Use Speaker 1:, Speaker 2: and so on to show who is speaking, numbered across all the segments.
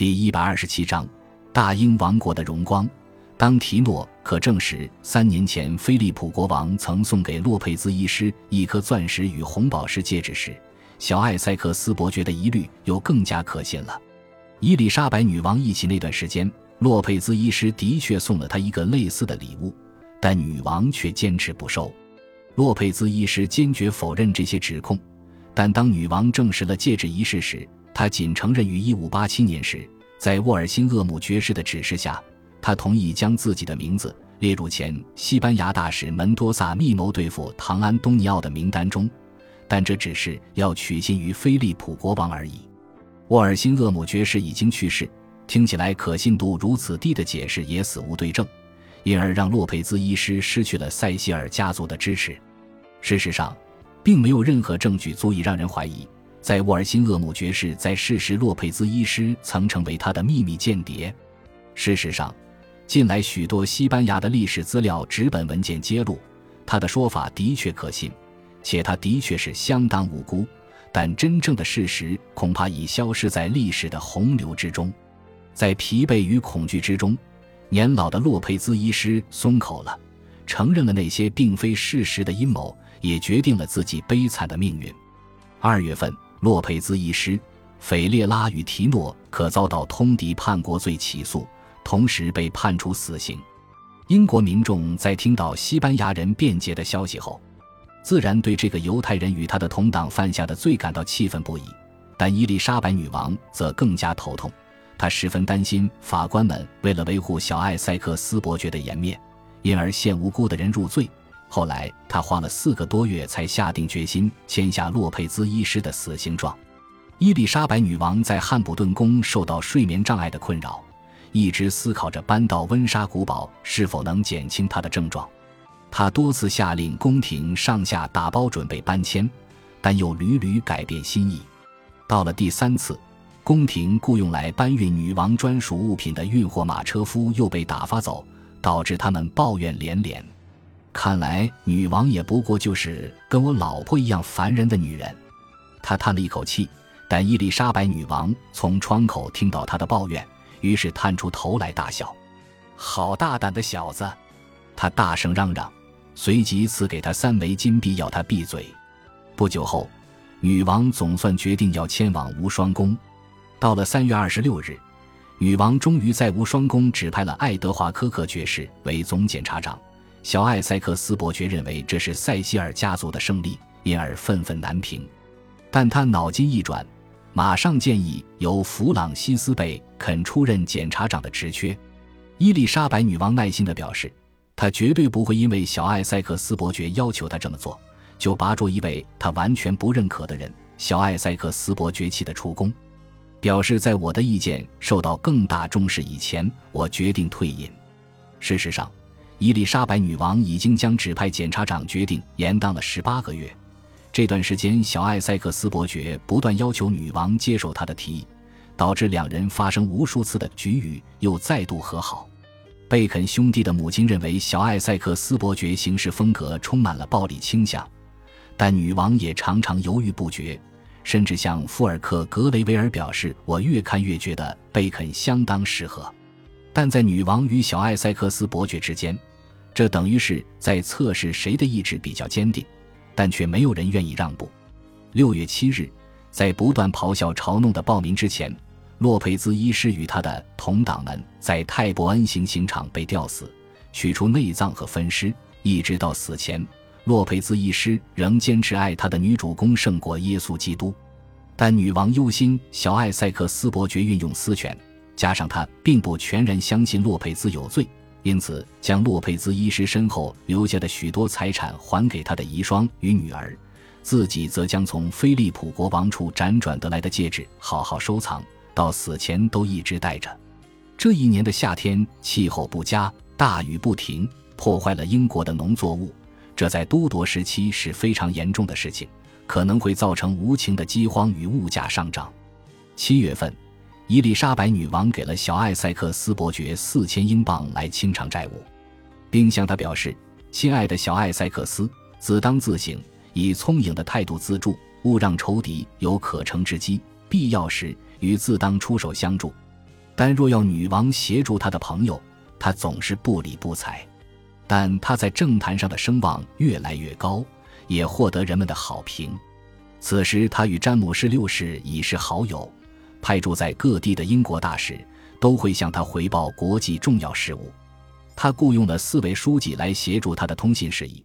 Speaker 1: 第一百二十七章，大英王国的荣光。当提诺可证实三年前菲利普国王曾送给洛佩兹医师一颗钻石与红宝石戒指时，小艾塞克斯伯爵的疑虑又更加可信了。伊丽莎白女王一起那段时间，洛佩兹医师的确送了他一个类似的礼物，但女王却坚持不收。洛佩兹医师坚决否认这些指控，但当女王证实了戒指一事时，他仅承认于1587年时，在沃尔辛厄姆爵士的指示下。他同意将自己的名字列入前西班牙大使门多萨密谋对付唐安东尼奥的名单中，但这只是要取信于菲利普国王而已。沃尔辛厄姆爵士已经去世，听起来可信度如此低的解释也死无对证，因而让洛佩兹医师失去了塞西尔家族的支持。事实上，并没有任何证据足以让人怀疑，在沃尔辛厄姆爵士在世时，洛佩兹医师曾成为他的秘密间谍。事实上。近来许多西班牙的历史资料纸本文件揭露，他的说法的确可信，且他的确是相当无辜。但真正的事实恐怕已消失在历史的洪流之中。在疲惫与恐惧之中，年老的洛佩兹医师松口了，承认了那些并非事实的阴谋，也决定了自己悲惨的命运。二月份，洛佩兹医师、斐列拉与提诺可遭到通敌叛国罪起诉。同时被判处死刑。英国民众在听到西班牙人辩解的消息后，自然对这个犹太人与他的同党犯下的罪感到气愤不已。但伊丽莎白女王则更加头痛，她十分担心法官们为了维护小艾塞克斯伯爵的颜面，因而陷无辜的人入罪。后来，他花了四个多月才下定决心签下洛佩兹医师的死刑状。伊丽莎白女王在汉普顿宫受到睡眠障碍的困扰。一直思考着搬到温莎古堡是否能减轻她的症状，他多次下令宫廷上下打包准备搬迁，但又屡屡改变心意。到了第三次，宫廷雇用来搬运女王专属物品的运货马车夫又被打发走，导致他们抱怨连连。看来女王也不过就是跟我老婆一样烦人的女人。他叹了一口气，但伊丽莎白女王从窗口听到他的抱怨。于是探出头来大笑：“好大胆的小子！”他大声嚷嚷，随即赐给他三枚金币，要他闭嘴。不久后，女王总算决定要迁往无双宫。到了三月二十六日，女王终于在无双宫指派了爱德华科克爵士为总检察长。小艾塞克斯伯爵认为这是塞西尔家族的胜利，因而愤愤难平。但他脑筋一转。马上建议由弗朗西斯贝肯出任检察长的职缺。伊丽莎白女王耐心地表示，她绝对不会因为小艾塞克斯伯爵要求她这么做，就拔出一位她完全不认可的人——小艾塞克斯伯爵气得出宫。表示在我的意见受到更大重视以前，我决定退隐。事实上，伊丽莎白女王已经将指派检察长决定延宕了十八个月。这段时间，小艾塞克斯伯爵不断要求女王接受他的提议，导致两人发生无数次的局龉，又再度和好。贝肯兄弟的母亲认为小艾塞克斯伯爵行事风格充满了暴力倾向，但女王也常常犹豫不决，甚至向富尔克格雷维尔表示：“我越看越觉得贝肯相当适合。”但在女王与小艾塞克斯伯爵之间，这等于是在测试谁的意志比较坚定。但却没有人愿意让步。六月七日，在不断咆哮嘲弄的暴民之前，洛佩兹医师与他的同党们在泰伯恩行刑场被吊死，取出内脏和分尸。一直到死前，洛佩兹医师仍坚持爱他的女主公胜过耶稣基督。但女王忧心小艾塞克斯伯爵运用私权，加上他并不全然相信洛佩兹有罪。因此，将洛佩兹医师身后留下的许多财产还给他的遗孀与女儿，自己则将从菲利普国王处辗转得来的戒指好好收藏，到死前都一直戴着。这一年的夏天气候不佳，大雨不停，破坏了英国的农作物，这在都铎时期是非常严重的事情，可能会造成无情的饥荒与物价上涨。七月份。伊丽莎白女王给了小艾塞克斯伯爵四千英镑来清偿债务，并向他表示：“亲爱的小艾塞克斯，自当自省，以聪颖的态度自助，勿让仇敌有可乘之机。必要时，与自当出手相助。”但若要女王协助他的朋友，他总是不理不睬。但他在政坛上的声望越来越高，也获得人们的好评。此时，他与詹姆士六世已是好友，派驻在各地的英国大使都会向他回报国际重要事务。他雇佣了四位书记来协助他的通信事宜，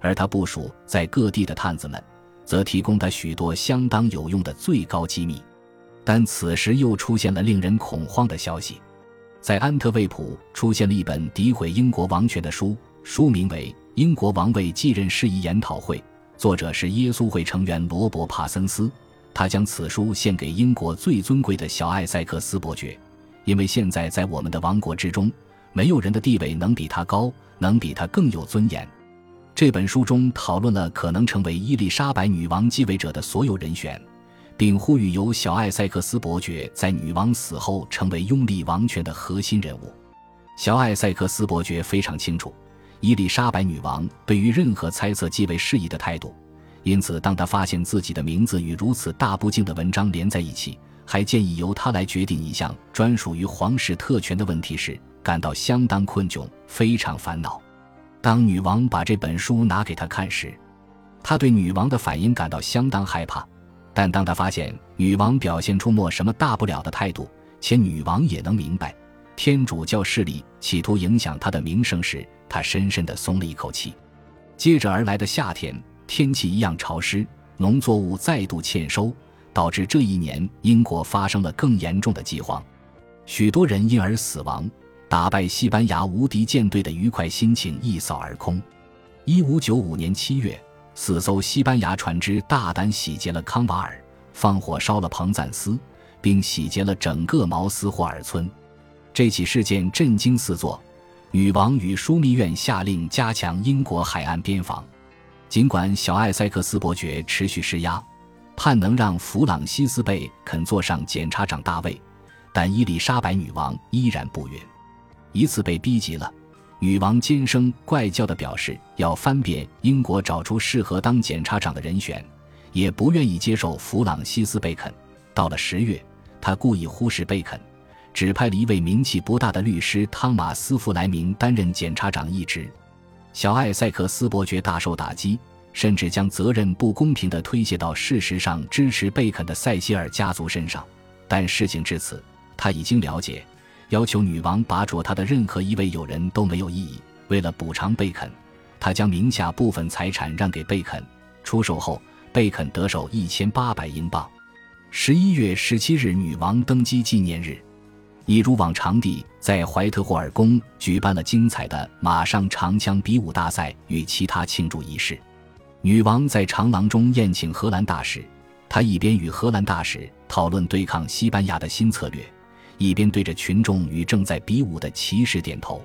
Speaker 1: 而他部署在各地的探子们，则提供他许多相当有用的最高机密。但此时又出现了令人恐慌的消息。在安特卫普出现了一本诋毁英国王权的书，书名为《英国王位继任事宜研讨会》，作者是耶稣会成员罗伯·帕森斯。他将此书献给英国最尊贵的小艾塞克斯伯爵，因为现在在我们的王国之中，没有人的地位能比他高，能比他更有尊严。这本书中讨论了可能成为伊丽莎白女王继位者的所有人选。并呼吁由小艾塞克斯伯爵在女王死后成为拥立王权的核心人物。小艾塞克斯伯爵非常清楚伊丽莎白女王对于任何猜测继位事宜的态度，因此当他发现自己的名字与如此大不敬的文章连在一起，还建议由他来决定一项专属于皇室特权的问题时，感到相当困窘，非常烦恼。当女王把这本书拿给他看时，他对女王的反应感到相当害怕。但当他发现女王表现出没什么大不了的态度，且女王也能明白天主教势力企图影响他的名声时，他深深地松了一口气。接着而来的夏天，天气一样潮湿，农作物再度欠收，导致这一年英国发生了更严重的饥荒，许多人因而死亡。打败西班牙无敌舰队的愉快心情一扫而空。一五九五年七月。四艘西班牙船只大胆洗劫了康瓦尔，放火烧了彭赞斯，并洗劫了整个毛斯霍尔村。这起事件震惊四座，女王与枢密院下令加强英国海岸边防。尽管小艾塞克斯伯爵持续施压，盼能让弗朗西斯贝肯坐上检察长大位，但伊丽莎白女王依然不允。一次被逼急了。女王尖声怪叫地表示要翻遍英国找出适合当检察长的人选，也不愿意接受弗朗西斯·贝肯。到了十月，他故意忽视贝肯，指派了一位名气不大的律师汤马斯·弗莱明担任检察长一职。小艾塞克斯伯爵大受打击，甚至将责任不公平地推卸到事实上支持贝肯的塞西尔家族身上。但事情至此，他已经了解。要求女王拔擢他的任何一位友人都没有意义。为了补偿贝肯，他将名下部分财产让给贝肯。出售后，贝肯得手一千八百英镑。十一月十七日，女王登基纪念日，一如往常地在怀特霍尔宫举办了精彩的马上长枪比武大赛与其他庆祝仪式。女王在长廊中宴请荷兰大使，她一边与荷兰大使讨论对抗西班牙的新策略。一边对着群众与正在比武的骑士点头，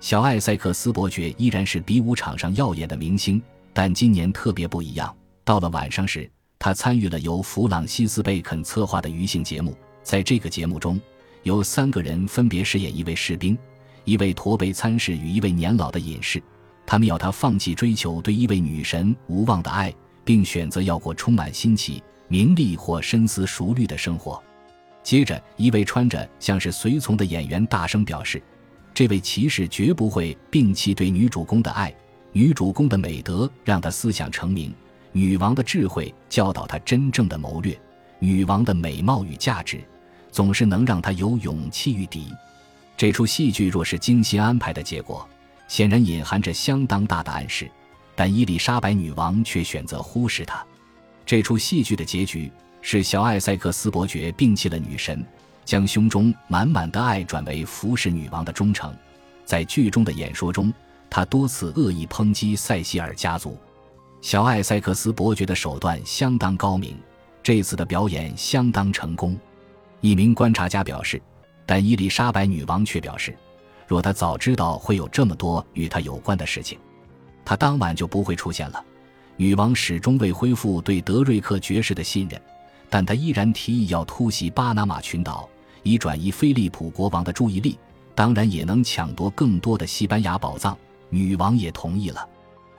Speaker 1: 小艾塞克斯伯爵依然是比武场上耀眼的明星，但今年特别不一样。到了晚上时，他参与了由弗朗西斯贝肯策划的娱性节目。在这个节目中，有三个人分别饰演一位士兵、一位驼背参事与一位年老的隐士，他们要他放弃追求对一位女神无望的爱，并选择要过充满新奇、名利或深思熟虑的生活。接着，一位穿着像是随从的演员大声表示：“这位骑士绝不会摒弃对女主公的爱，女主公的美德让他思想成名，女王的智慧教导他真正的谋略，女王的美貌与价值总是能让他有勇气御敌。”这出戏剧若是精心安排的结果，显然隐含着相当大的暗示，但伊丽莎白女王却选择忽视它。这出戏剧的结局。是小艾塞克斯伯爵摒弃了女神，将胸中满满的爱转为服侍女王的忠诚。在剧中的演说中，他多次恶意抨击塞西尔家族。小艾塞克斯伯爵的手段相当高明，这次的表演相当成功。一名观察家表示，但伊丽莎白女王却表示，若她早知道会有这么多与她有关的事情，她当晚就不会出现了。女王始终未恢复对德瑞克爵士的信任。但她依然提议要突袭巴拿马群岛，以转移菲利普国王的注意力，当然也能抢夺更多的西班牙宝藏。女王也同意了，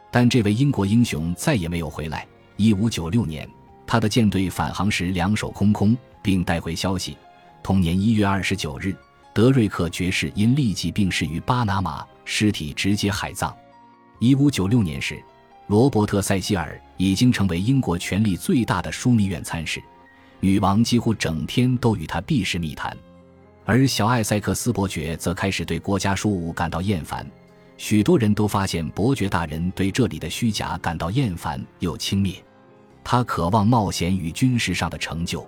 Speaker 1: 但这位英国英雄再也没有回来。一五九六年，他的舰队返航时两手空空，并带回消息：同年一月二十九日，德瑞克爵士因痢疾病逝于巴拿马，尸体直接海葬。一五九六年时，罗伯特·塞西尔已经成为英国权力最大的枢密院参事，女王几乎整天都与他避世密谈，而小艾塞克斯伯爵则开始对国家事务感到厌烦。许多人都发现伯爵大人对这里的虚假感到厌烦又轻蔑，他渴望冒险与军事上的成就。